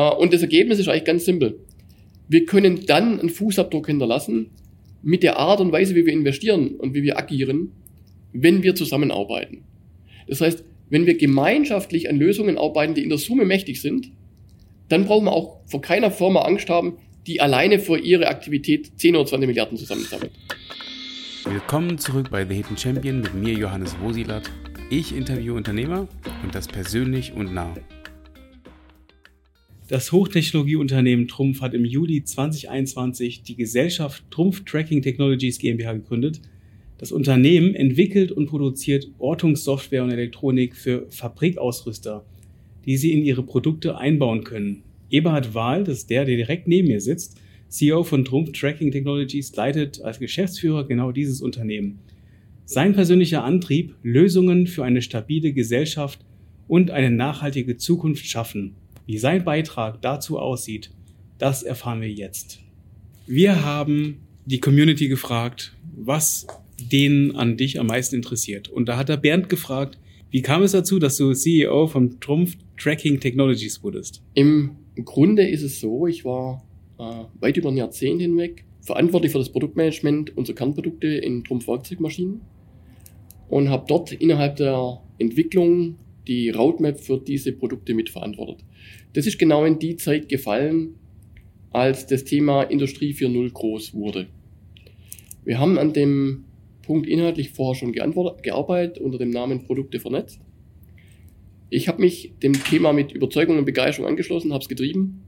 Äh, und das Ergebnis ist eigentlich ganz simpel. Wir können dann einen Fußabdruck hinterlassen mit der Art und Weise, wie wir investieren und wie wir agieren, wenn wir zusammenarbeiten. Das heißt, wenn wir gemeinschaftlich an Lösungen arbeiten, die in der Summe mächtig sind, dann brauchen wir auch vor keiner Firma Angst haben, die alleine für ihre Aktivität 10 oder 20 Milliarden zusammensammelt. Willkommen zurück bei The Hidden Champion mit mir, Johannes Wosilat. Ich interviewe Unternehmer und das persönlich und nah. Das Hochtechnologieunternehmen Trumpf hat im Juli 2021 die Gesellschaft Trumpf Tracking Technologies GmbH gegründet. Das Unternehmen entwickelt und produziert Ortungssoftware und Elektronik für Fabrikausrüster, die sie in ihre Produkte einbauen können. Eberhard Wahl, das ist der, der direkt neben mir sitzt, CEO von Trumpf Tracking Technologies, leitet als Geschäftsführer genau dieses Unternehmen. Sein persönlicher Antrieb, Lösungen für eine stabile Gesellschaft und eine nachhaltige Zukunft schaffen. Wie sein Beitrag dazu aussieht, das erfahren wir jetzt. Wir haben die Community gefragt, was denen an dich am meisten interessiert. Und da hat der Bernd gefragt, wie kam es dazu, dass du CEO von Trumpf Tracking Technologies wurdest? Im Grunde ist es so, ich war äh, weit über ein Jahrzehnt hinweg verantwortlich für das Produktmanagement unserer Kernprodukte in Trumpf Werkzeugmaschinen und habe dort innerhalb der Entwicklung die Roadmap für diese Produkte mitverantwortet. Das ist genau in die Zeit gefallen, als das Thema Industrie 4.0 groß wurde. Wir haben an dem Punkt inhaltlich vorher schon gearbeitet unter dem Namen Produkte vernetzt. Ich habe mich dem Thema mit Überzeugung und Begeisterung angeschlossen, habe es getrieben.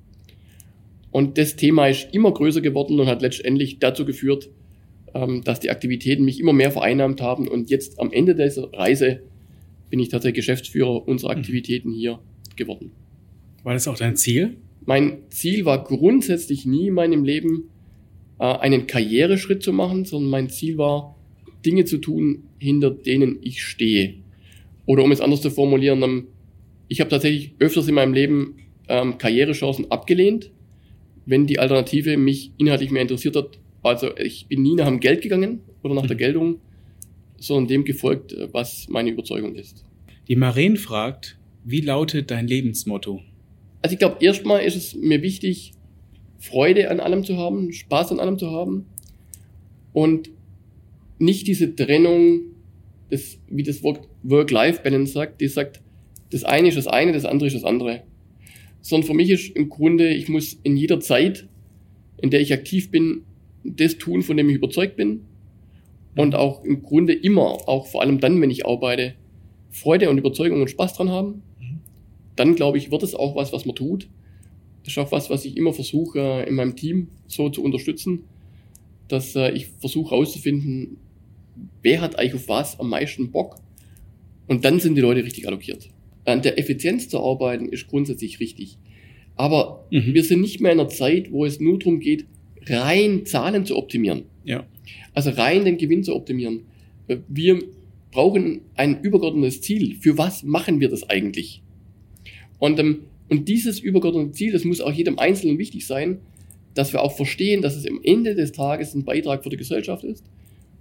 Und das Thema ist immer größer geworden und hat letztendlich dazu geführt, ähm, dass die Aktivitäten mich immer mehr vereinnahmt haben. Und jetzt am Ende dieser Reise bin ich tatsächlich Geschäftsführer unserer mhm. Aktivitäten hier geworden. War das auch dein Ziel? Mein Ziel war grundsätzlich nie in meinem Leben, äh, einen Karriereschritt zu machen, sondern mein Ziel war, Dinge zu tun, hinter denen ich stehe. Oder um es anders zu formulieren, ähm, ich habe tatsächlich öfters in meinem Leben ähm, Karrierechancen abgelehnt, wenn die Alternative mich inhaltlich mehr interessiert hat. Also ich bin nie nach dem Geld gegangen oder nach der mhm. Geltung, sondern dem gefolgt, äh, was meine Überzeugung ist. Die Maren fragt, wie lautet dein Lebensmotto? Also ich glaube, erstmal ist es mir wichtig, Freude an allem zu haben, Spaß an allem zu haben und nicht diese Trennung, das, wie das Work-Life-Balance sagt, die sagt, das eine ist das eine, das andere ist das andere. Sondern für mich ist im Grunde, ich muss in jeder Zeit, in der ich aktiv bin, das tun, von dem ich überzeugt bin. Und auch im Grunde immer, auch vor allem dann, wenn ich arbeite, Freude und Überzeugung und Spaß dran haben. Dann glaube ich, wird es auch was, was man tut. Das ist auch was, was ich immer versuche, in meinem Team so zu unterstützen, dass äh, ich versuche herauszufinden, wer hat eigentlich auf was am meisten Bock? Und dann sind die Leute richtig allokiert. An der Effizienz zu arbeiten ist grundsätzlich richtig. Aber mhm. wir sind nicht mehr in einer Zeit, wo es nur darum geht, rein Zahlen zu optimieren. Ja. Also rein den Gewinn zu optimieren. Wir brauchen ein übergeordnetes Ziel. Für was machen wir das eigentlich? Und, ähm, und dieses übergeordnete Ziel, das muss auch jedem Einzelnen wichtig sein, dass wir auch verstehen, dass es am Ende des Tages ein Beitrag für die Gesellschaft ist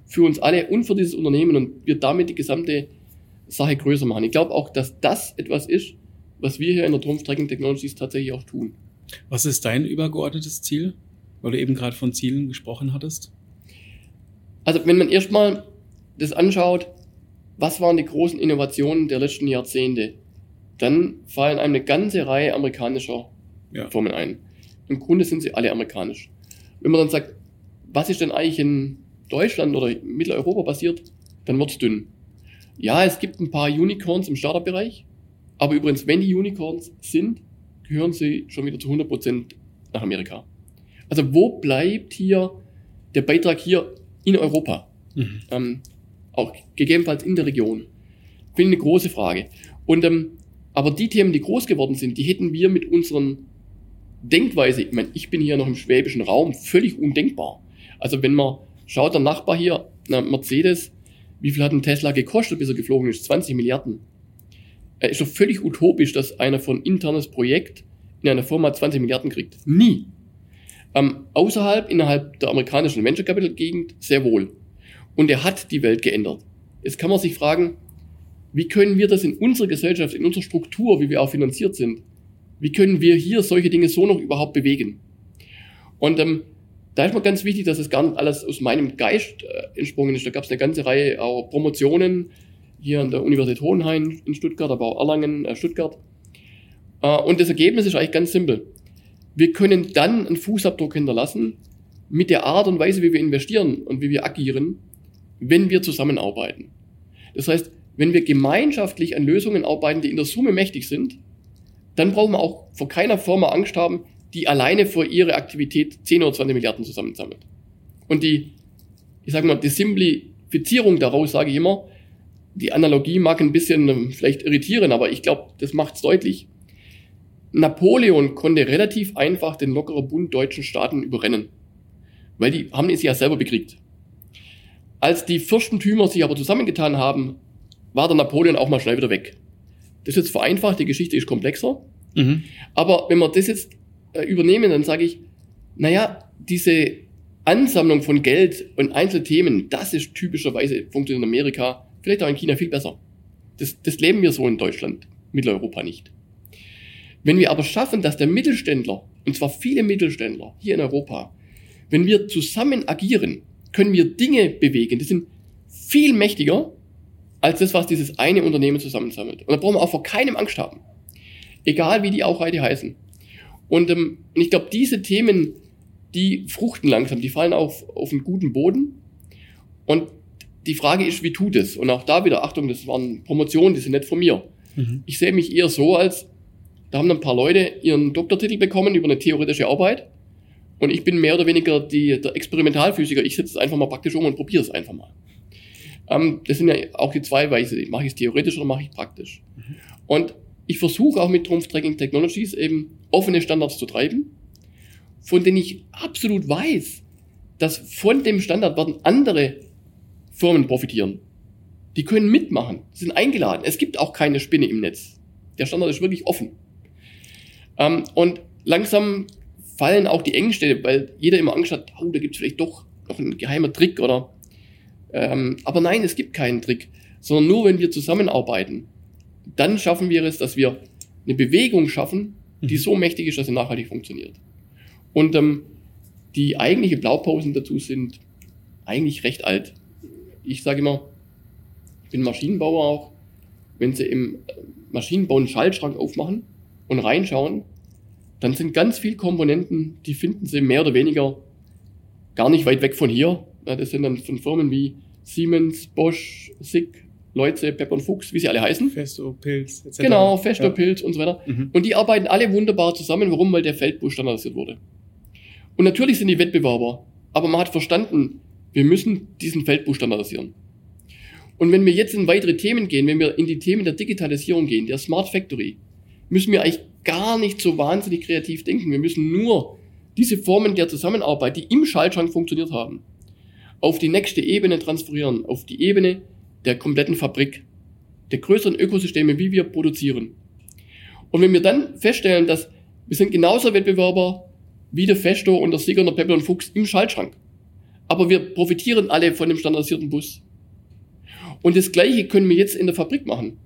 für uns alle und für dieses Unternehmen und wir damit die gesamte Sache größer machen. Ich glaube auch, dass das etwas ist, was wir hier in der Trumpf Tracking Technologies tatsächlich auch tun. Was ist dein übergeordnetes Ziel, weil du eben gerade von Zielen gesprochen hattest? Also wenn man erstmal das anschaut, was waren die großen Innovationen der letzten Jahrzehnte, dann fallen einem eine ganze Reihe amerikanischer ja. Firmen ein. Im Grunde sind sie alle amerikanisch. Wenn man dann sagt, was ist denn eigentlich in Deutschland oder Mitteleuropa basiert, dann wird's dünn. Ja, es gibt ein paar Unicorns im Startup-Bereich, aber übrigens, wenn die Unicorns sind, gehören sie schon wieder zu 100% nach Amerika. Also wo bleibt hier der Beitrag hier in Europa? Mhm. Ähm, auch gegebenenfalls in der Region. Finde ich eine große Frage. Und ähm, aber die Themen, die groß geworden sind, die hätten wir mit unseren Denkweise, ich meine, ich bin hier noch im schwäbischen Raum, völlig undenkbar. Also wenn man Schaut der Nachbar hier, na, Mercedes, wie viel hat ein Tesla gekostet, bis er geflogen ist? 20 Milliarden. Er ist doch völlig utopisch, dass einer von internes Projekt in einer Firma 20 Milliarden kriegt. Nie. Ähm, außerhalb, innerhalb der amerikanischen Venture Capital Gegend, sehr wohl. Und er hat die Welt geändert. Jetzt kann man sich fragen, wie können wir das in unserer Gesellschaft, in unserer Struktur, wie wir auch finanziert sind, Wie können wir hier solche Dinge so noch überhaupt bewegen? Und ähm, da ist mir ganz wichtig, dass es gar nicht alles aus meinem Geist äh, entsprungen ist. Da gab es eine ganze Reihe auch Promotionen hier an der Universität Hohenheim in Stuttgart, aber auch Erlangen, äh, Stuttgart. Äh, und das Ergebnis ist eigentlich ganz simpel. Wir können dann einen Fußabdruck hinterlassen mit der Art und Weise, wie wir investieren und wie wir agieren, wenn wir zusammenarbeiten. Das heißt, wenn wir gemeinschaftlich an Lösungen arbeiten, die in der Summe mächtig sind, dann brauchen wir auch vor keiner Firma Angst haben, die alleine für ihre Aktivität 10 oder 20 Milliarden zusammensammelt. Und die, ich sage mal, die Simplifizierung daraus, sage ich immer, die Analogie mag ein bisschen ähm, vielleicht irritieren, aber ich glaube, das macht es deutlich. Napoleon konnte relativ einfach den lockeren Bund deutschen Staaten überrennen, weil die haben es ja selber bekriegt. Als die Fürstentümer sich aber zusammengetan haben, war der Napoleon auch mal schnell wieder weg. Das ist jetzt vereinfacht, die Geschichte ist komplexer. Mhm. Aber wenn wir das jetzt äh, übernehmen, dann sage ich, naja, diese Ansammlung von Geld und Einzelthemen, das ist typischerweise funktioniert in Amerika, vielleicht auch in China viel besser. Das, das leben wir so in Deutschland, Mitteleuropa nicht. Wenn wir aber schaffen, dass der Mittelständler, und zwar viele Mittelständler hier in Europa, wenn wir zusammen agieren, können wir Dinge bewegen, die sind viel mächtiger als das, was dieses eine Unternehmen zusammensammelt. Und da brauchen wir auch vor keinem Angst haben. Egal wie die auch heute heißen. Und ähm, ich glaube, diese Themen, die fruchten langsam, die fallen auf, auf einen guten Boden. Und die Frage ist, wie tut es? Und auch da wieder, Achtung, das waren Promotionen, die sind nicht von mir. Mhm. Ich sehe mich eher so, als da haben ein paar Leute ihren Doktortitel bekommen über eine theoretische Arbeit. Und ich bin mehr oder weniger die, der Experimentalphysiker. Ich setze es einfach mal praktisch um und probiere es einfach mal. Ähm, das sind ja auch die zwei Weise. Mache ich es theoretisch oder mache ich praktisch? Mhm. Und ich versuche auch mit Trumpf Tracking Technologies eben offene Standards zu treiben, von denen ich absolut weiß, dass von dem Standard werden andere Firmen profitieren. Die können mitmachen, sind eingeladen. Es gibt auch keine Spinne im Netz. Der Standard ist wirklich offen. Ähm, und langsam fallen auch die Engstelle, weil jeder immer Angst hat, oh, da gibt es vielleicht doch noch einen geheimer Trick oder. Ähm, aber nein, es gibt keinen Trick, sondern nur wenn wir zusammenarbeiten, dann schaffen wir es, dass wir eine Bewegung schaffen, die mhm. so mächtig ist, dass sie nachhaltig funktioniert. Und ähm, die eigentliche Blaupausen dazu sind eigentlich recht alt. Ich sage immer, ich bin Maschinenbauer auch. Wenn Sie im Maschinenbau einen Schaltschrank aufmachen und reinschauen, dann sind ganz viele Komponenten, die finden Sie mehr oder weniger gar nicht weit weg von hier. Das sind dann von Firmen wie Siemens, Bosch, SICK, Leute, Pepper und Fuchs, wie sie alle heißen. Festo, Pilz, etc. Genau, Festo, ja. Pilz und so weiter. Mhm. Und die arbeiten alle wunderbar zusammen. Warum? Weil der Feldbus standardisiert wurde. Und natürlich sind die Wettbewerber, aber man hat verstanden, wir müssen diesen Feldbus standardisieren. Und wenn wir jetzt in weitere Themen gehen, wenn wir in die Themen der Digitalisierung gehen, der Smart Factory, müssen wir eigentlich gar nicht so wahnsinnig kreativ denken. Wir müssen nur diese Formen der Zusammenarbeit, die im Schaltschrank funktioniert haben, auf die nächste Ebene transferieren, auf die Ebene der kompletten Fabrik, der größeren Ökosysteme, wie wir produzieren. Und wenn wir dann feststellen, dass wir sind genauso Wettbewerber wie der Festo und der Sieger der Pepper und Fuchs im Schaltschrank. Aber wir profitieren alle von dem standardisierten Bus. Und das Gleiche können wir jetzt in der Fabrik machen.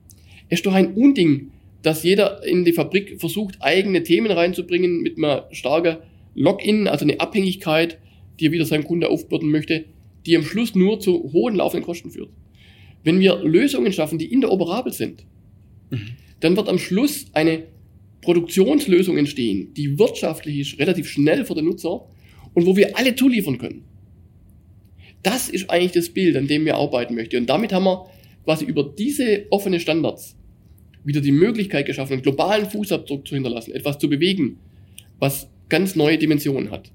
Es ist doch ein Unding, dass jeder in die Fabrik versucht, eigene Themen reinzubringen mit einer starken Login, also eine Abhängigkeit, die er wieder seinem Kunde aufbürden möchte, die am Schluss nur zu hohen laufenden Kosten führt. Wenn wir Lösungen schaffen, die interoperabel sind, mhm. dann wird am Schluss eine Produktionslösung entstehen, die wirtschaftlich ist, relativ schnell für den Nutzer und wo wir alle zuliefern können. Das ist eigentlich das Bild, an dem wir arbeiten möchten. Und damit haben wir quasi über diese offenen Standards wieder die Möglichkeit geschaffen, einen globalen Fußabdruck zu hinterlassen, etwas zu bewegen, was ganz neue Dimensionen hat.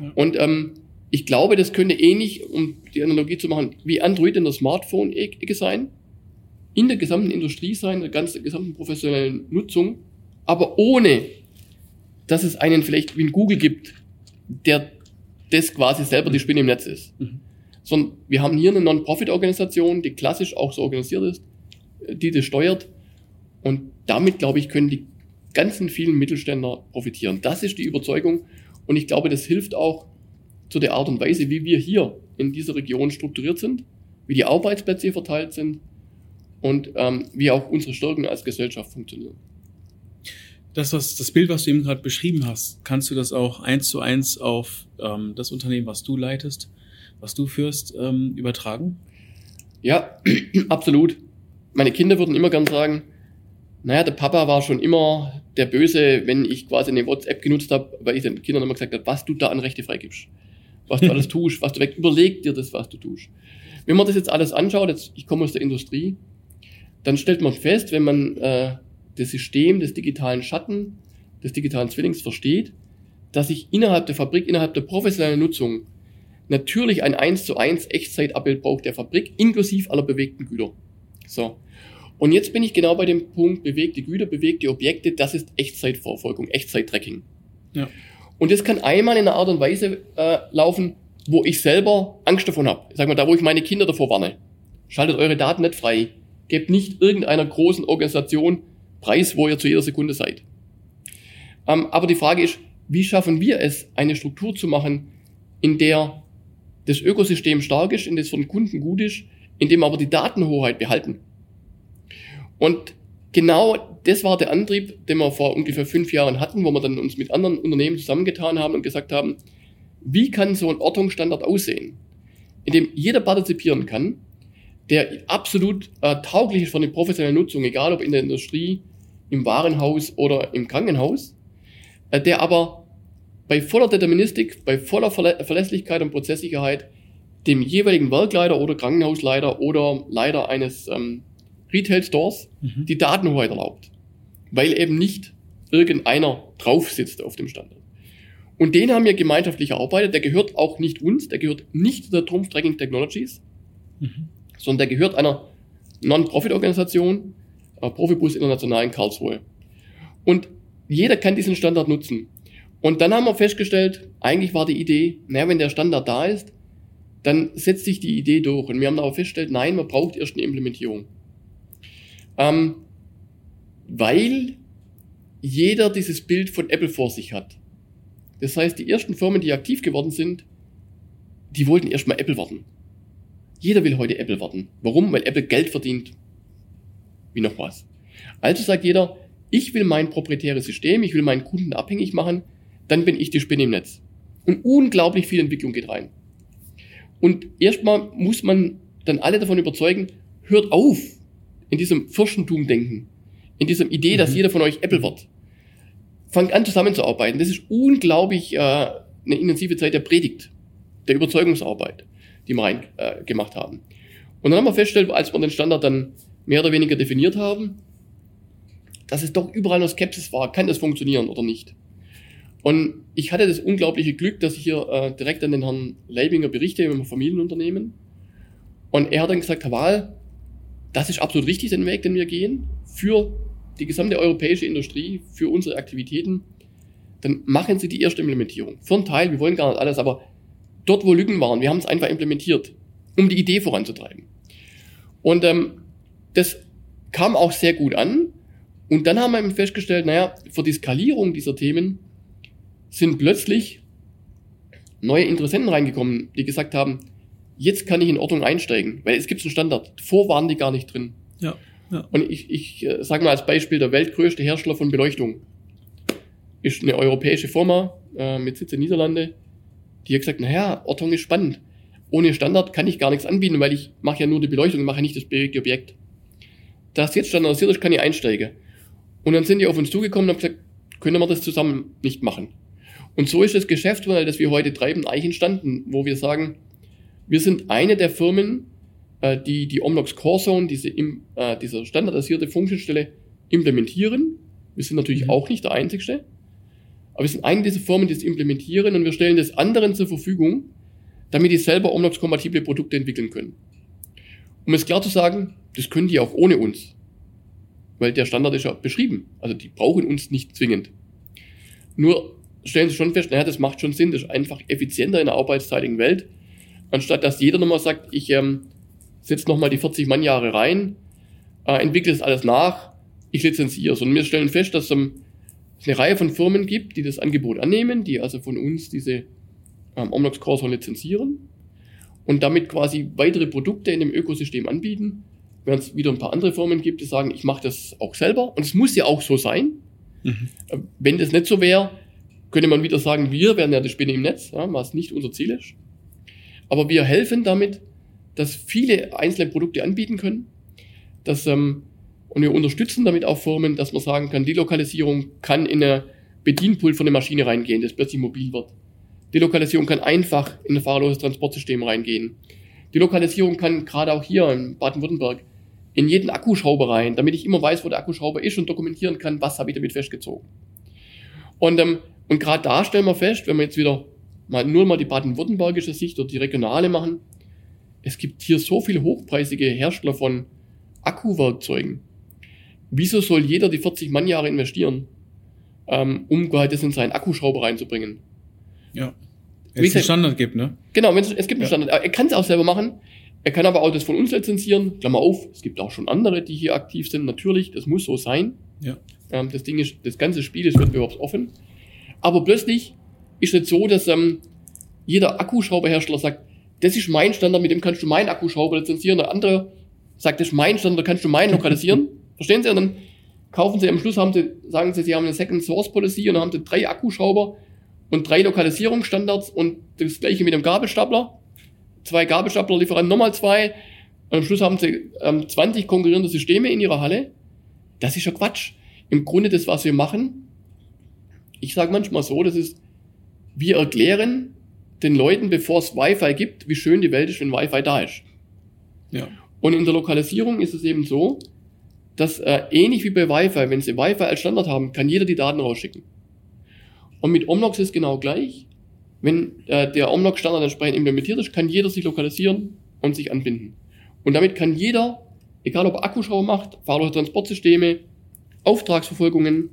Ja. Und ähm, ich glaube, das könnte ähnlich, um die Analogie zu machen, wie Android in der Smartphone-Ecke sein, in der gesamten Industrie sein, in der ganzen gesamten professionellen Nutzung, aber ohne, dass es einen vielleicht wie ein Google gibt, der das quasi selber die Spinne im Netz ist. Mhm. Sondern wir haben hier eine Non-Profit-Organisation, die klassisch auch so organisiert ist, die das steuert. Und damit, glaube ich, können die ganzen vielen Mittelständler profitieren. Das ist die Überzeugung. Und ich glaube, das hilft auch, zu der Art und Weise, wie wir hier in dieser Region strukturiert sind, wie die Arbeitsplätze hier verteilt sind und ähm, wie auch unsere Stärken als Gesellschaft funktionieren. Das, was, das Bild, was du eben gerade beschrieben hast, kannst du das auch eins zu eins auf ähm, das Unternehmen, was du leitest, was du führst, ähm, übertragen? Ja, absolut. Meine Kinder würden immer gern sagen, naja, der Papa war schon immer der Böse, wenn ich quasi eine WhatsApp genutzt habe, weil ich den Kindern immer gesagt habe, was du da an Rechte freigibst. Was du alles tust, was du weg, überleg dir das, was du tust. Wenn man das jetzt alles anschaut, jetzt, ich komme aus der Industrie, dann stellt man fest, wenn man äh, das System des digitalen Schatten, des digitalen Zwillings versteht, dass ich innerhalb der Fabrik, innerhalb der professionellen Nutzung natürlich ein 1 zu 1 Echtzeitabbild braucht der Fabrik, inklusive aller bewegten Güter. So. Und jetzt bin ich genau bei dem Punkt, bewegte Güter, bewegte Objekte, das ist Echtzeitverfolgung, Echtzeit-Tracking. Ja. Und das kann einmal in einer Art und Weise äh, laufen, wo ich selber Angst davon habe. Sag mal, da wo ich meine Kinder davor warne. Schaltet eure Daten nicht frei. Gebt nicht irgendeiner großen Organisation Preis, wo ihr zu jeder Sekunde seid. Ähm, aber die Frage ist, wie schaffen wir es, eine Struktur zu machen, in der das Ökosystem stark ist, in das für den Kunden gut ist, in dem aber die Datenhoheit behalten. Und genau das war der Antrieb, den wir vor ungefähr fünf Jahren hatten, wo wir dann uns mit anderen Unternehmen zusammengetan haben und gesagt haben, wie kann so ein Ortungsstandard aussehen, in dem jeder partizipieren kann, der absolut äh, tauglich ist für eine professionelle Nutzung, egal ob in der Industrie, im Warenhaus oder im Krankenhaus, äh, der aber bei voller Deterministik, bei voller Verlä Verlässlichkeit und Prozesssicherheit dem jeweiligen Werkleiter oder Krankenhausleiter oder Leiter eines ähm, Retail Stores mhm. die Datenhoheit erlaubt, weil eben nicht irgendeiner drauf sitzt auf dem Standard. Und den haben wir gemeinschaftlich erarbeitet. Der gehört auch nicht uns, der gehört nicht zu der Trumpf Tracking Technologies, mhm. sondern der gehört einer Non-Profit-Organisation, äh, Profibus International in Karlsruhe. Und jeder kann diesen Standard nutzen. Und dann haben wir festgestellt, eigentlich war die Idee, naja, wenn der Standard da ist, dann setzt sich die Idee durch. Und wir haben aber festgestellt, nein, man braucht erst eine Implementierung. Ähm, weil jeder dieses Bild von Apple vor sich hat. Das heißt, die ersten Firmen, die aktiv geworden sind, die wollten erstmal Apple warten. Jeder will heute Apple warten. Warum? Weil Apple Geld verdient. Wie noch was. Also sagt jeder, ich will mein proprietäres System, ich will meinen Kunden abhängig machen, dann bin ich die Spinne im Netz. Und unglaublich viel Entwicklung geht rein. Und erstmal muss man dann alle davon überzeugen, hört auf, in diesem Fürstentum denken, in diesem Idee, dass mhm. jeder von euch Apple wird. Fangt an zusammenzuarbeiten. Das ist unglaublich äh, eine intensive Zeit der Predigt, der Überzeugungsarbeit, die wir rein äh, gemacht haben. Und dann haben wir festgestellt, als wir den Standard dann mehr oder weniger definiert haben, dass es doch überall noch Skepsis war, kann das funktionieren oder nicht. Und ich hatte das unglaubliche Glück, dass ich hier äh, direkt an den Herrn Leibinger berichte, im Familienunternehmen. Und er hat dann gesagt, Herr Wahl, das ist absolut richtig, den Weg, den wir gehen, für die gesamte europäische Industrie, für unsere Aktivitäten. Dann machen Sie die erste Implementierung. Für einen Teil, wir wollen gar nicht alles, aber dort, wo Lücken waren, wir haben es einfach implementiert, um die Idee voranzutreiben. Und ähm, das kam auch sehr gut an. Und dann haben wir eben festgestellt, naja, für die Skalierung dieser Themen sind plötzlich neue Interessenten reingekommen, die gesagt haben, jetzt kann ich in Ordnung einsteigen, weil es gibt einen Standard. Vor waren die gar nicht drin. Ja. ja. Und ich, ich äh, sage mal als Beispiel, der weltgrößte Hersteller von Beleuchtung ist eine europäische Firma äh, mit Sitz in Niederlande, die hat gesagt, naja, Ortung ist spannend. Ohne Standard kann ich gar nichts anbieten, weil ich mache ja nur die Beleuchtung, mache nicht das bewegte Objekt. Da es jetzt standardisiert ist, kann ich einsteigen. Und dann sind die auf uns zugekommen und haben gesagt, können wir das zusammen nicht machen. Und so ist das Geschäftsmodell, das wir heute treiben, eigentlich entstanden, wo wir sagen, wir sind eine der Firmen, äh, die die Omnox Core Zone, diese, äh, diese standardisierte Funktionsstelle implementieren. Wir sind natürlich mhm. auch nicht der Einzige, aber wir sind eine dieser Firmen, die es implementieren und wir stellen das anderen zur Verfügung, damit die selber Omnox-kompatible Produkte entwickeln können. Um es klar zu sagen, das können die auch ohne uns. Weil der Standard ist ja beschrieben. Also die brauchen uns nicht zwingend. Nur stellen sie schon fest, naja, das macht schon Sinn, das ist einfach effizienter in der arbeitszeitigen Welt, anstatt dass jeder nochmal sagt, ich ähm, setze nochmal die 40 Mannjahre rein, äh, entwickle das alles nach, ich lizenziere es. Und wir stellen fest, dass ähm, es eine Reihe von Firmen gibt, die das Angebot annehmen, die also von uns diese ähm, Omnox Cursor lizenzieren und damit quasi weitere Produkte in dem Ökosystem anbieten. Während es wieder ein paar andere Firmen gibt, die sagen, ich mache das auch selber. Und es muss ja auch so sein. Mhm. Wenn das nicht so wäre, könnte man wieder sagen, wir wären ja die Spinne im Netz, ja, was nicht unser Ziel ist. Aber wir helfen damit, dass viele einzelne Produkte anbieten können, dass, ähm, und wir unterstützen damit auch Firmen, dass man sagen kann, die Lokalisierung kann in eine Bedienpult von der Maschine reingehen, das plötzlich mobil wird. Die Lokalisierung kann einfach in ein fahrloses Transportsystem reingehen. Die Lokalisierung kann gerade auch hier in Baden-Württemberg in jeden Akkuschrauber rein, damit ich immer weiß, wo der Akkuschrauber ist und dokumentieren kann, was habe ich damit festgezogen. Und, ähm, und gerade da stellen wir fest, wenn wir jetzt wieder mal nur mal die baden-württembergische Sicht oder die regionale machen, es gibt hier so viele hochpreisige Hersteller von Akkuwerkzeugen. Wieso soll jeder die 40 Mannjahre investieren, ähm, um halt das in seinen Akkuschrauber reinzubringen? Ja. Wenn es einen Standard gibt, ne? Genau, wenn es, es gibt einen Standard. Er kann es auch selber machen. Er kann aber auch das von uns lizenzieren. Klammer auf, es gibt auch schon andere, die hier aktiv sind. Natürlich, das muss so sein. Ja. Ähm, das Ding ist, das ganze Spiel ist wettbewerbsoffen. Aber plötzlich ist es so, dass ähm, jeder Akkuschrauberhersteller sagt, das ist mein Standard, mit dem kannst du meinen Akkuschrauber lizenzieren. Der andere sagt, das ist mein Standard, da kannst du meinen lokalisieren. Verstehen Sie? Und dann kaufen Sie am Schluss, haben Sie, sagen Sie, Sie haben eine Second Source Policy und dann haben Sie drei Akkuschrauber und drei Lokalisierungsstandards und das gleiche mit dem Gabelstapler. Zwei Gabelstapler-Lieferanten, nochmal zwei. Und am Schluss haben Sie ähm, 20 konkurrierende Systeme in Ihrer Halle. Das ist ja Quatsch. Im Grunde das, was wir machen, ich sage manchmal so, das ist, wir erklären den Leuten, bevor es Wi-Fi gibt, wie schön die Welt ist, wenn Wi-Fi da ist. Ja. Und in der Lokalisierung ist es eben so, dass äh, ähnlich wie bei Wi-Fi, wenn Sie Wi-Fi als Standard haben, kann jeder die Daten rausschicken. Und mit Omnox ist genau gleich. Wenn äh, der Omnox-Standard entsprechend implementiert ist, kann jeder sich lokalisieren und sich anbinden. Und damit kann jeder, egal ob er Akkuschrauber macht, fahrlose Transportsysteme, Auftragsverfolgungen,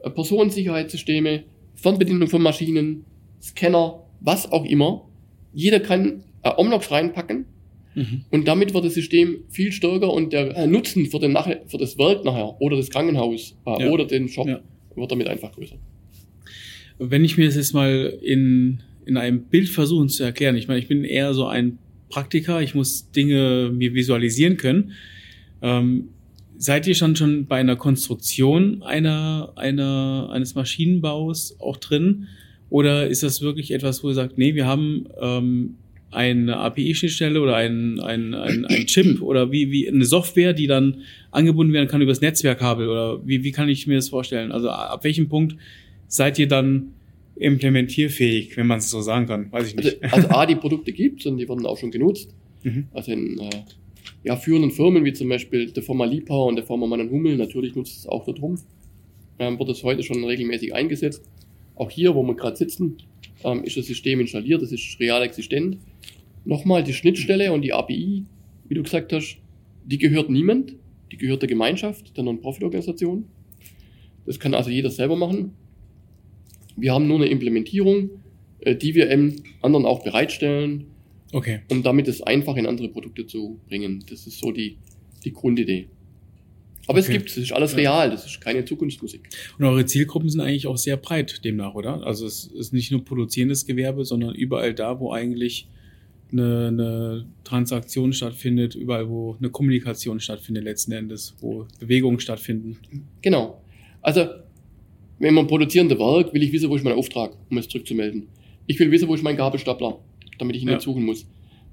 äh, Personensicherheitssysteme, Fernbedienung von Maschinen, Scanner, was auch immer. Jeder kann äh, Omnox reinpacken mhm. und damit wird das System viel stärker und der äh, Nutzen für, den nachher, für das Werk nachher oder das Krankenhaus äh, ja. oder den Shop ja. wird damit einfach größer. Wenn ich mir das jetzt mal in, in einem Bild versuchen zu erklären, ich meine, ich bin eher so ein Praktiker, ich muss Dinge mir visualisieren können. Ähm, Seid ihr schon schon bei einer Konstruktion einer, einer, eines Maschinenbaus auch drin? Oder ist das wirklich etwas, wo ihr sagt, nee, wir haben ähm, eine API-Schnittstelle oder ein, ein, ein, ein Chip oder wie, wie eine Software, die dann angebunden werden kann über das Netzwerkkabel? Oder wie, wie kann ich mir das vorstellen? Also ab welchem Punkt seid ihr dann implementierfähig, wenn man es so sagen kann? Weiß ich nicht. Also, also A, die Produkte gibt und die werden auch schon genutzt. Mhm. Also in äh, ja, führenden Firmen wie zum Beispiel der Firma Liebhauer und der Firma Mann Hummel, natürlich nutzt es auch der Drum, ähm, wird es heute schon regelmäßig eingesetzt. Auch hier, wo wir gerade sitzen, ähm, ist das System installiert, das ist real existent. Nochmal die Schnittstelle und die API, wie du gesagt hast, die gehört niemand, die gehört der Gemeinschaft, der Non-Profit-Organisation. Das kann also jeder selber machen. Wir haben nur eine Implementierung, äh, die wir anderen auch bereitstellen, Okay. Um damit es einfach in andere Produkte zu bringen. Das ist so die, die Grundidee. Aber okay. es gibt, es ist alles real, das ist keine Zukunftsmusik. Und eure Zielgruppen sind eigentlich auch sehr breit demnach, oder? Also es ist nicht nur produzierendes Gewerbe, sondern überall da, wo eigentlich eine, eine Transaktion stattfindet, überall, wo eine Kommunikation stattfindet letzten Endes, wo Bewegungen stattfinden. Genau. Also, wenn man produzierende Werk, will ich wissen, wo ist mein Auftrag, um es zurückzumelden. Ich will wissen, wo ist mein Gabelstapler damit ich ihn ja. nicht suchen muss.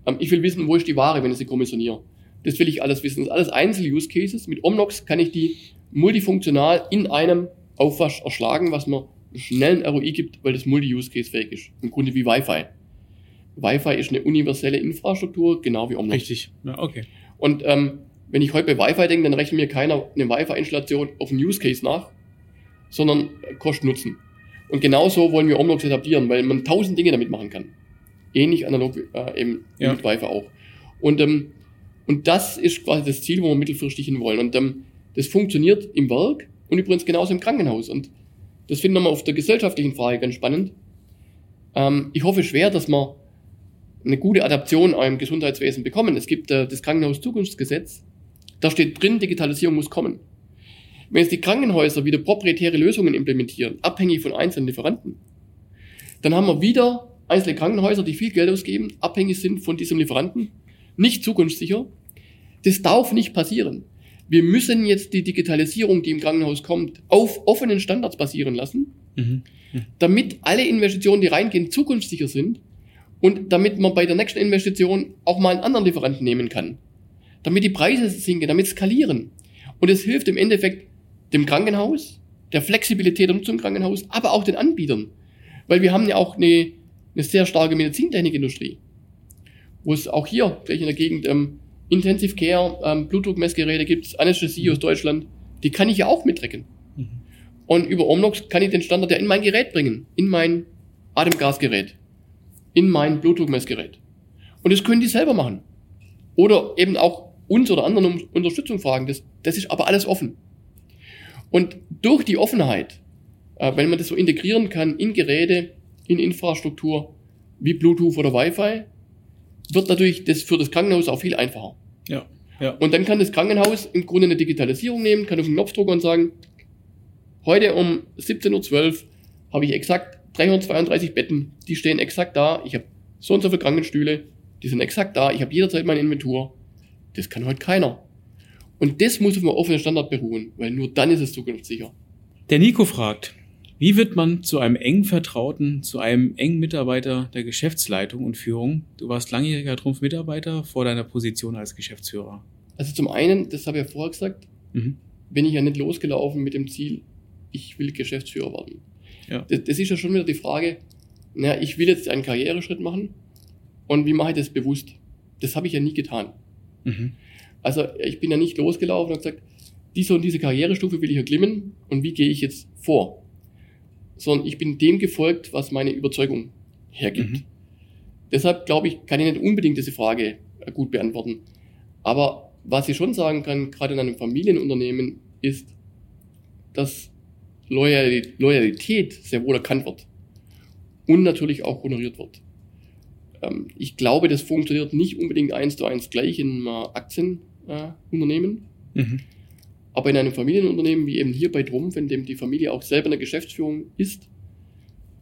Ähm, ich will wissen, wo ist die Ware, wenn ich sie kommissioniere. Das will ich alles wissen. Das sind alles Einzel-Use-Cases. Mit Omnox kann ich die multifunktional in einem Aufwasch erschlagen, was mir einen schnellen ROI gibt, weil das Multi-Use-Case fähig ist. Im Grunde wie Wi-Fi. Wi-Fi ist eine universelle Infrastruktur, genau wie Omnox. Richtig, ja, okay. Und ähm, wenn ich heute bei Wi-Fi denke, dann rechnet mir keiner eine Wi-Fi-Installation auf einen Use-Case nach, sondern Kosten-Nutzen. Und genauso wollen wir Omnox etablieren, weil man tausend Dinge damit machen kann ähnlich analog äh, eben ja. mit Wi-Fi auch. Und, ähm, und das ist quasi das Ziel, wo wir mittelfristig hin wollen. Und ähm, das funktioniert im Werk und übrigens genauso im Krankenhaus. Und das finden wir auf der gesellschaftlichen Frage ganz spannend. Ähm, ich hoffe schwer, dass wir eine gute Adaption im Gesundheitswesen bekommen. Es gibt äh, das Krankenhaus-Zukunftsgesetz. Da steht drin, Digitalisierung muss kommen. Wenn jetzt die Krankenhäuser wieder proprietäre Lösungen implementieren, abhängig von einzelnen Lieferanten, dann haben wir wieder einzelne Krankenhäuser, die viel Geld ausgeben, abhängig sind von diesem Lieferanten, nicht zukunftssicher. Das darf nicht passieren. wir müssen jetzt die Digitalisierung, die im Krankenhaus kommt, auf offenen Standards basieren lassen, mhm. Mhm. damit alle Investitionen, die reingehen, zukunftssicher sind und damit man bei der nächsten Investition auch mal einen anderen Lieferanten nehmen kann. Damit die Preise sinken, damit skalieren. Und es hilft im Endeffekt dem Krankenhaus, der Flexibilität der Nutzung im Krankenhaus, aber auch den Anbietern. Weil wir haben ja auch eine, eine sehr starke Medizintechnikindustrie, wo es auch hier gleich in der Gegend ähm, Intensive Care, ähm, Blutdruckmessgeräte gibt, Anästhesie aus Deutschland, die kann ich ja auch mitrecken. Mhm. Und über Omnox kann ich den Standard ja in mein Gerät bringen, in mein Atemgasgerät, in mein Blutdruckmessgerät. Und das können die selber machen. Oder eben auch uns oder anderen um Unterstützung fragen. Das, das ist aber alles offen. Und durch die Offenheit, äh, wenn man das so integrieren kann in Geräte, in Infrastruktur, wie Bluetooth oder Wi-Fi, wird natürlich das für das Krankenhaus auch viel einfacher. Ja. ja. Und dann kann das Krankenhaus im Grunde eine Digitalisierung nehmen, kann auf den Knopf drücken und sagen, heute um 17.12 Uhr habe ich exakt 332 Betten, die stehen exakt da, ich habe so und so viele Krankenstühle, die sind exakt da, ich habe jederzeit meine Inventur. Das kann heute keiner. Und das muss auf einem offenen Standard beruhen, weil nur dann ist es zukunftssicher. Der Nico fragt, wie wird man zu einem engen Vertrauten, zu einem engen Mitarbeiter der Geschäftsleitung und Führung? Du warst langjähriger Trumpf-Mitarbeiter vor deiner Position als Geschäftsführer. Also zum einen, das habe ich ja vorher gesagt, mhm. bin ich ja nicht losgelaufen mit dem Ziel, ich will Geschäftsführer werden. Ja. Das, das ist ja schon wieder die Frage, na, ich will jetzt einen Karriereschritt machen und wie mache ich das bewusst? Das habe ich ja nie getan. Mhm. Also ich bin ja nicht losgelaufen und gesagt, diese und diese Karrierestufe will ich erklimmen und wie gehe ich jetzt vor? Sondern ich bin dem gefolgt, was meine Überzeugung hergibt. Mhm. Deshalb glaube ich, kann ich nicht unbedingt diese Frage äh, gut beantworten. Aber was ich schon sagen kann, gerade in einem Familienunternehmen, ist, dass Loyalität sehr wohl erkannt wird und natürlich auch honoriert wird. Ähm, ich glaube, das funktioniert nicht unbedingt eins zu eins gleich in einem Aktienunternehmen. Mhm. Aber in einem Familienunternehmen wie eben hier bei Trumpf, in dem die Familie auch selber eine Geschäftsführung ist,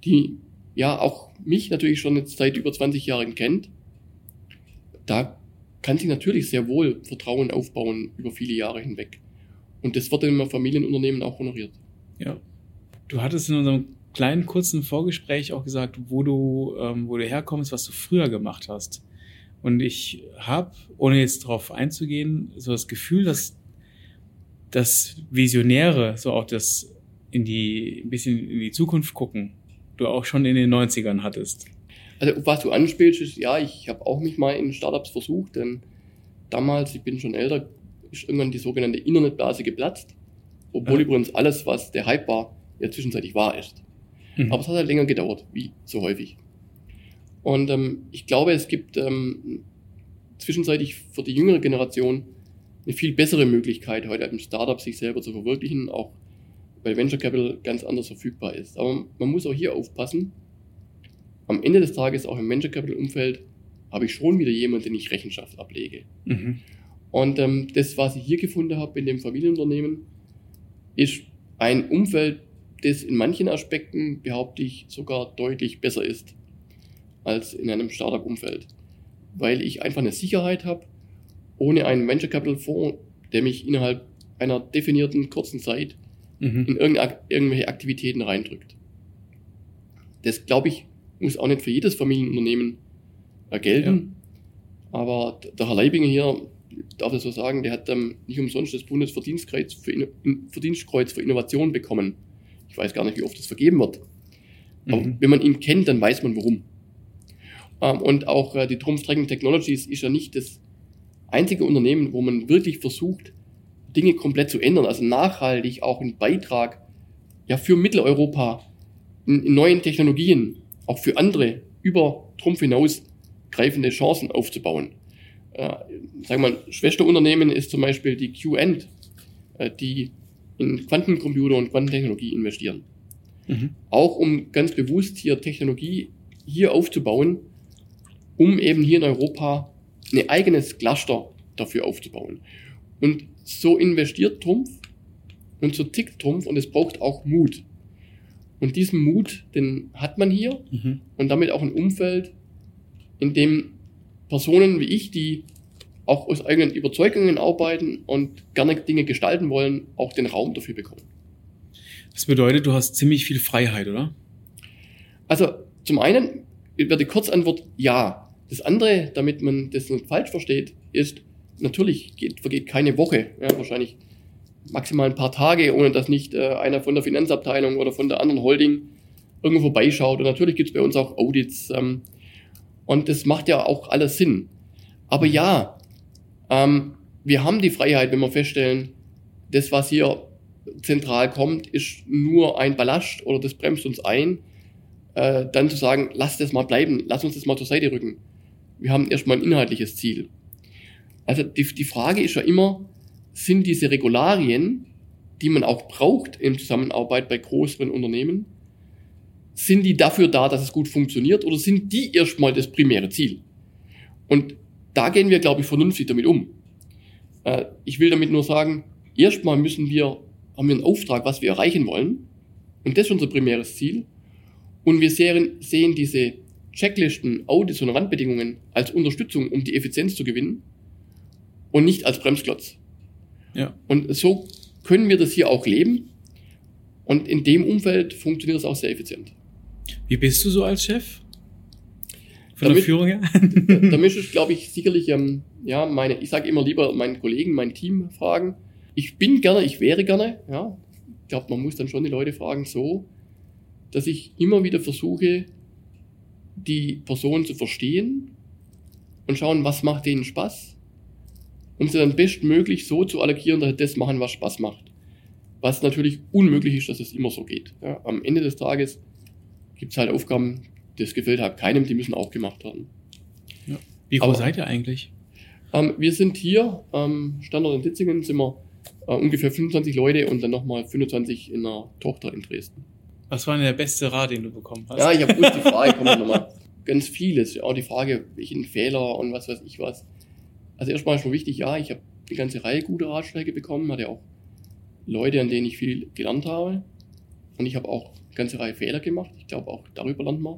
die ja auch mich natürlich schon jetzt seit über 20 Jahren kennt, da kann sich natürlich sehr wohl Vertrauen aufbauen über viele Jahre hinweg. Und das wird in einem Familienunternehmen auch honoriert. Ja. Du hattest in unserem kleinen kurzen Vorgespräch auch gesagt, wo du, ähm, wo du herkommst, was du früher gemacht hast. Und ich habe, ohne jetzt darauf einzugehen, so das Gefühl, dass das Visionäre, so auch das in die, ein bisschen in die Zukunft gucken, du auch schon in den 90ern hattest. Also was du anspielst, ist, ja, ich habe auch mich mal in Startups versucht, denn damals, ich bin schon älter, ist irgendwann die sogenannte Internetblase geplatzt, obwohl ja. übrigens alles, was der Hype war, ja zwischenzeitlich wahr ist. Mhm. Aber es hat halt länger gedauert, wie so häufig. Und ähm, ich glaube, es gibt ähm, zwischenzeitlich für die jüngere Generation eine viel bessere Möglichkeit, heute im Startup sich selber zu verwirklichen, auch weil Venture Capital ganz anders verfügbar ist. Aber man muss auch hier aufpassen. Am Ende des Tages, auch im Venture Capital Umfeld, habe ich schon wieder jemanden, den ich Rechenschaft ablege. Mhm. Und ähm, das, was ich hier gefunden habe in dem Familienunternehmen, ist ein Umfeld, das in manchen Aspekten, behaupte ich, sogar deutlich besser ist als in einem Startup-Umfeld. Weil ich einfach eine Sicherheit habe, ohne einen Venture Capital Fonds, der mich innerhalb einer definierten kurzen Zeit mhm. in irgendwelche Aktivitäten reindrückt. Das, glaube ich, muss auch nicht für jedes Familienunternehmen äh, gelten. Ja. Aber der Herr Leibinger hier, darf ich so sagen, der hat ähm, nicht umsonst das Bundesverdienstkreuz für, In Verdienstkreuz für Innovation bekommen. Ich weiß gar nicht, wie oft das vergeben wird. Aber mhm. wenn man ihn kennt, dann weiß man warum. Ähm, und auch äh, die Trumpf Tracking Technologies ist ja nicht das einzige Unternehmen, wo man wirklich versucht, Dinge komplett zu ändern, also nachhaltig auch einen Beitrag ja für Mitteleuropa in, in neuen Technologien, auch für andere über Trumpf hinaus greifende Chancen aufzubauen. Äh, sagen wir mal, Schwesterunternehmen ist zum Beispiel die QEnd, äh, die in Quantencomputer und Quantentechnologie investieren. Mhm. Auch um ganz bewusst hier Technologie hier aufzubauen, um eben hier in Europa ein eigenes Cluster dafür aufzubauen. Und so investiert Trumpf und so tickt Trumpf und es braucht auch Mut. Und diesen Mut, den hat man hier mhm. und damit auch ein Umfeld, in dem Personen wie ich, die auch aus eigenen Überzeugungen arbeiten und gerne Dinge gestalten wollen, auch den Raum dafür bekommen. Das bedeutet, du hast ziemlich viel Freiheit, oder? Also zum einen wäre die Kurzantwort ja. Das andere, damit man das nicht falsch versteht, ist, natürlich geht, vergeht keine Woche, ja, wahrscheinlich maximal ein paar Tage, ohne dass nicht äh, einer von der Finanzabteilung oder von der anderen Holding irgendwo vorbeischaut. Und natürlich gibt es bei uns auch Audits. Ähm, und das macht ja auch alles Sinn. Aber ja, ähm, wir haben die Freiheit, wenn wir feststellen, das, was hier zentral kommt, ist nur ein Ballast oder das bremst uns ein, äh, dann zu sagen, lass das mal bleiben, lass uns das mal zur Seite rücken. Wir haben erstmal ein inhaltliches Ziel. Also die, die Frage ist ja immer, sind diese Regularien, die man auch braucht in Zusammenarbeit bei größeren Unternehmen, sind die dafür da, dass es gut funktioniert oder sind die erstmal das primäre Ziel? Und da gehen wir, glaube ich, vernünftig damit um. Äh, ich will damit nur sagen, erstmal müssen wir, haben wir einen Auftrag, was wir erreichen wollen. Und das ist unser primäres Ziel. Und wir sehen, sehen diese Checklisten, Audits und Randbedingungen als Unterstützung, um die Effizienz zu gewinnen und nicht als Bremsklotz. Ja. Und so können wir das hier auch leben. Und in dem Umfeld funktioniert das auch sehr effizient. Wie bist du so als Chef? Von damit, der Führung her? da müsste ich, glaube ich, sicherlich, ähm, ja, meine, ich sage immer lieber meinen Kollegen, mein Team fragen. Ich bin gerne, ich wäre gerne, ja. Ich glaube, man muss dann schon die Leute fragen, so, dass ich immer wieder versuche, die Person zu verstehen und schauen, was macht denen Spaß, um sie dann bestmöglich so zu allokieren, dass sie das machen, was Spaß macht. Was natürlich unmöglich ist, dass es immer so geht. Ja, am Ende des Tages gibt es halt Aufgaben, das gefällt halt keinem, die müssen auch gemacht werden. Ja. Wie groß seid ihr eigentlich? Ähm, wir sind hier, ähm, Standort in Ditzingen, sind wir äh, ungefähr 25 Leute und dann nochmal 25 in einer Tochter in Dresden. Was war denn der beste Rat, den du bekommen hast? Ja, ich habe die Frage, kommt nochmal. Ganz vieles. Auch die Frage, welchen Fehler und was weiß ich was. Also erstmal schon wichtig, ja, ich habe eine ganze Reihe gute Ratschläge bekommen, hatte auch Leute, an denen ich viel gelernt habe. Und ich habe auch eine ganze Reihe Fehler gemacht. Ich glaube, auch darüber lernt man.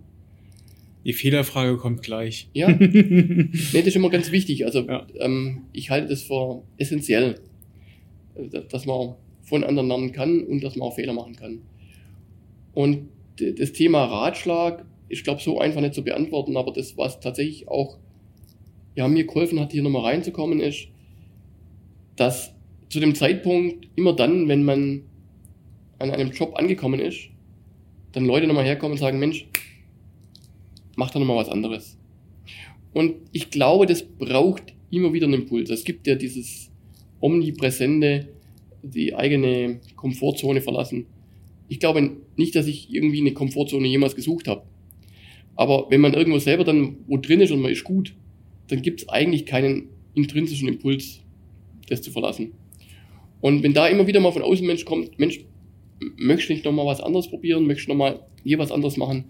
Die Fehlerfrage kommt gleich. Ja, nee, das ist immer ganz wichtig. Also ja. ähm, ich halte das für essentiell, dass man von anderen lernen kann und dass man auch Fehler machen kann. Und das Thema Ratschlag ist, glaube so einfach nicht zu beantworten, aber das, was tatsächlich auch ja, mir geholfen hat, hier nochmal reinzukommen, ist, dass zu dem Zeitpunkt, immer dann, wenn man an einem Job angekommen ist, dann Leute nochmal herkommen und sagen, Mensch, mach da nochmal was anderes. Und ich glaube, das braucht immer wieder einen Impuls. Es gibt ja dieses omnipräsente, die eigene Komfortzone verlassen ich glaube nicht, dass ich irgendwie eine Komfortzone jemals gesucht habe. Aber wenn man irgendwo selber dann wo drin ist und man ist gut, dann gibt es eigentlich keinen intrinsischen Impuls, das zu verlassen. Und wenn da immer wieder mal von außen Mensch kommt, Mensch, möchtest du nicht nochmal was anderes probieren, möchtest du nochmal hier was anderes machen,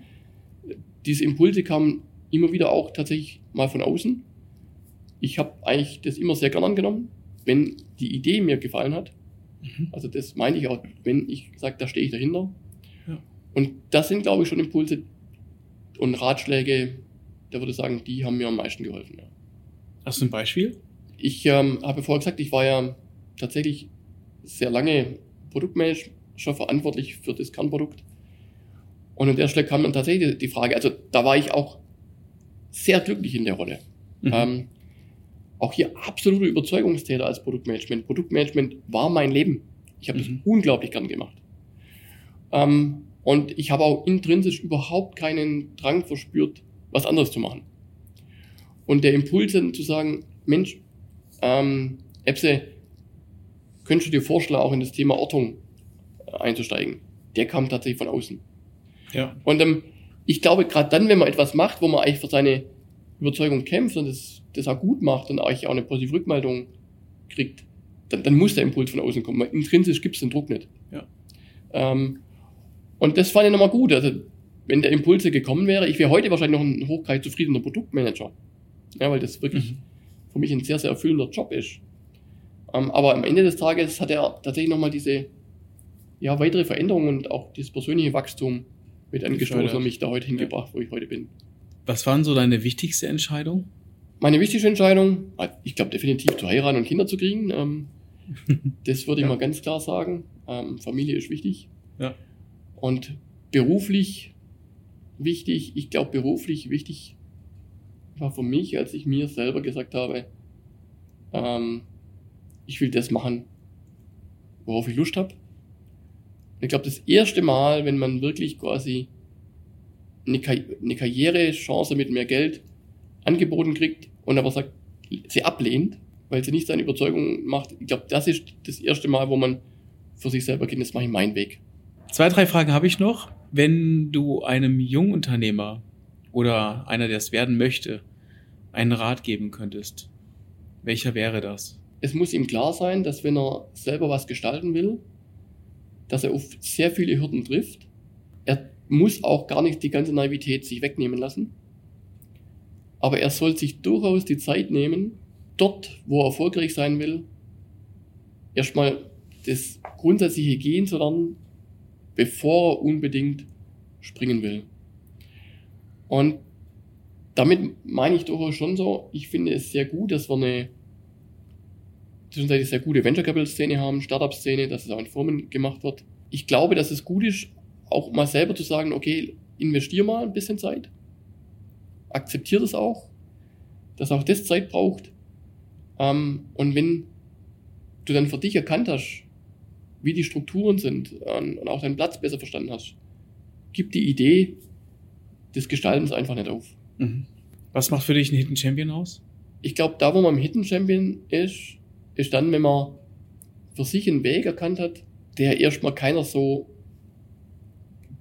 diese Impulse kamen immer wieder auch tatsächlich mal von außen. Ich habe eigentlich das immer sehr gern angenommen, wenn die Idee mir gefallen hat Mhm. Also das meine ich auch, wenn ich sage, da stehe ich dahinter. Ja. Und das sind, glaube ich, schon Impulse und Ratschläge, da würde ich sagen, die haben mir am meisten geholfen. Ja. Hast du ein Beispiel? Ich ähm, habe vorher gesagt, ich war ja tatsächlich sehr lange Produktmanager verantwortlich für das Kernprodukt. Und an der Stelle kam dann tatsächlich die Frage, also da war ich auch sehr glücklich in der Rolle. Mhm. Ähm, auch hier absolute Überzeugungstäter als Produktmanagement. Produktmanagement war mein Leben. Ich habe mhm. das unglaublich gern gemacht. Ähm, und ich habe auch intrinsisch überhaupt keinen Drang verspürt, was anderes zu machen. Und der Impuls dann zu sagen, Mensch, ähm, Epse, könntest du dir vorstellen, auch in das Thema Ortung äh, einzusteigen? Der kam tatsächlich von außen. Ja. Und ähm, ich glaube, gerade dann, wenn man etwas macht, wo man eigentlich für seine Überzeugung kämpft und das das auch gut macht und euch auch eine positive Rückmeldung kriegt, dann, dann muss der Impuls von außen kommen. Intrinsisch gibt es den Druck nicht. Ja. Ähm, und das fand ich nochmal gut. Also, wenn der Impulse gekommen wäre, ich wäre heute wahrscheinlich noch ein hochgradig zufriedener Produktmanager. Ja, weil das wirklich mhm. für mich ein sehr, sehr erfüllender Job ist. Ähm, aber am Ende des Tages hat er tatsächlich nochmal diese ja, weitere Veränderung und auch dieses persönliche Wachstum mit angestoßen und mich da heute hingebracht, ja. wo ich heute bin. Was waren so deine wichtigste Entscheidung? meine wichtigste Entscheidung, ich glaube definitiv zu heiraten und Kinder zu kriegen. Ähm, das würde ich ja. mal ganz klar sagen. Ähm, Familie ist wichtig. Ja. Und beruflich wichtig, ich glaube beruflich wichtig war für mich, als ich mir selber gesagt habe, ähm, ich will das machen, worauf ich Lust habe. Ich glaube, das erste Mal, wenn man wirklich quasi eine, eine Karrierechance mit mehr Geld angeboten kriegt und aber sagt, sie ablehnt, weil sie nicht seine Überzeugung macht, ich glaube, das ist das erste Mal, wo man für sich selber geht, das mache ich meinen Weg. Zwei, drei Fragen habe ich noch. Wenn du einem Jungunternehmer oder einer, der es werden möchte, einen Rat geben könntest, welcher wäre das? Es muss ihm klar sein, dass wenn er selber was gestalten will, dass er auf sehr viele Hürden trifft. Muss auch gar nicht die ganze Naivität sich wegnehmen lassen. Aber er soll sich durchaus die Zeit nehmen, dort, wo er erfolgreich sein will, erstmal das grundsätzliche Gehen zu lernen, bevor er unbedingt springen will. Und damit meine ich durchaus schon so, ich finde es sehr gut, dass wir eine zwischenzeitlich sehr gute Venture Capital Szene haben, Startup Szene, dass es auch in Firmen gemacht wird. Ich glaube, dass es gut ist, auch mal selber zu sagen, okay, investier mal ein bisschen Zeit. Akzeptier das auch, dass auch das Zeit braucht. Ähm, und wenn du dann für dich erkannt hast, wie die Strukturen sind ähm, und auch deinen Platz besser verstanden hast, gib die Idee des Gestaltens einfach nicht auf. Mhm. Was macht für dich ein Hidden Champion aus? Ich glaube, da, wo man im Hidden Champion ist, ist dann, wenn man für sich einen Weg erkannt hat, der erstmal keiner so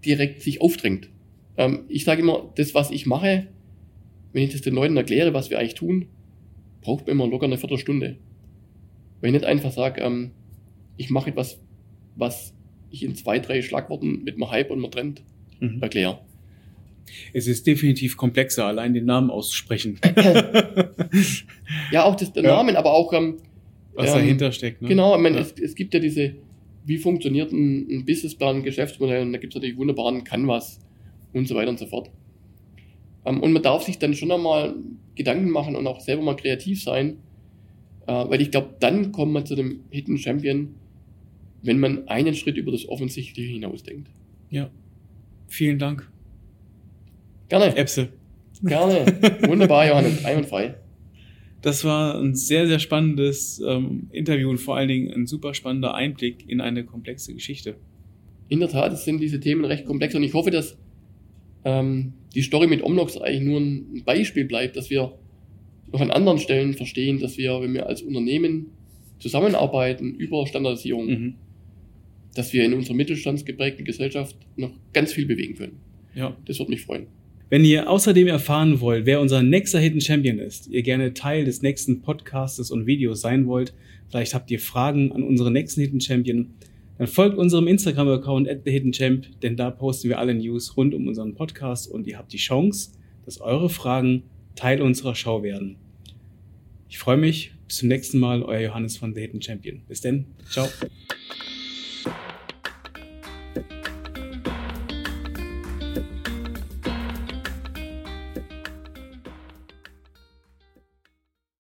direkt sich aufdrängt. Ähm, ich sage immer, das, was ich mache, wenn ich das den Leuten erkläre, was wir eigentlich tun, braucht man immer locker eine Viertelstunde. Wenn ich nicht einfach sage, ähm, ich mache etwas, was ich in zwei, drei Schlagworten mit einem Hype und einem Trend mhm. erkläre. Es ist definitiv komplexer, allein den Namen auszusprechen. ja, auch das, der ja. Namen, aber auch ähm, was ähm, dahinter steckt. Ne? Genau, ich meine, ja. es, es gibt ja diese, wie funktioniert ein, ein Businessplan, ein Geschäftsmodell, und da gibt es natürlich wunderbaren Canvas und so weiter und so fort. Ähm, und man darf sich dann schon einmal Gedanken machen und auch selber mal kreativ sein, äh, weil ich glaube, dann kommt man zu dem Hidden Champion, wenn man einen Schritt über das Offensichtliche hinausdenkt. Ja. Vielen Dank. Gerne. Epse. Gerne. Wunderbar, Johannes. Einwandfrei. Das war ein sehr, sehr spannendes ähm, Interview und vor allen Dingen ein super spannender Einblick in eine komplexe Geschichte. In der Tat sind diese Themen recht komplex und ich hoffe, dass ähm, die Story mit Omnox eigentlich nur ein Beispiel bleibt, dass wir noch an anderen Stellen verstehen, dass wir, wenn wir als Unternehmen zusammenarbeiten über Standardisierung, mhm. dass wir in unserer mittelstandsgeprägten Gesellschaft noch ganz viel bewegen können. Ja. Das würde mich freuen. Wenn ihr außerdem erfahren wollt, wer unser nächster Hidden Champion ist, ihr gerne Teil des nächsten Podcastes und Videos sein wollt, vielleicht habt ihr Fragen an unseren nächsten Hidden Champion, dann folgt unserem Instagram-Account at the Hidden Champ, denn da posten wir alle News rund um unseren Podcast und ihr habt die Chance, dass eure Fragen Teil unserer Show werden. Ich freue mich. Bis zum nächsten Mal, euer Johannes von The Hidden Champion. Bis denn. Ciao.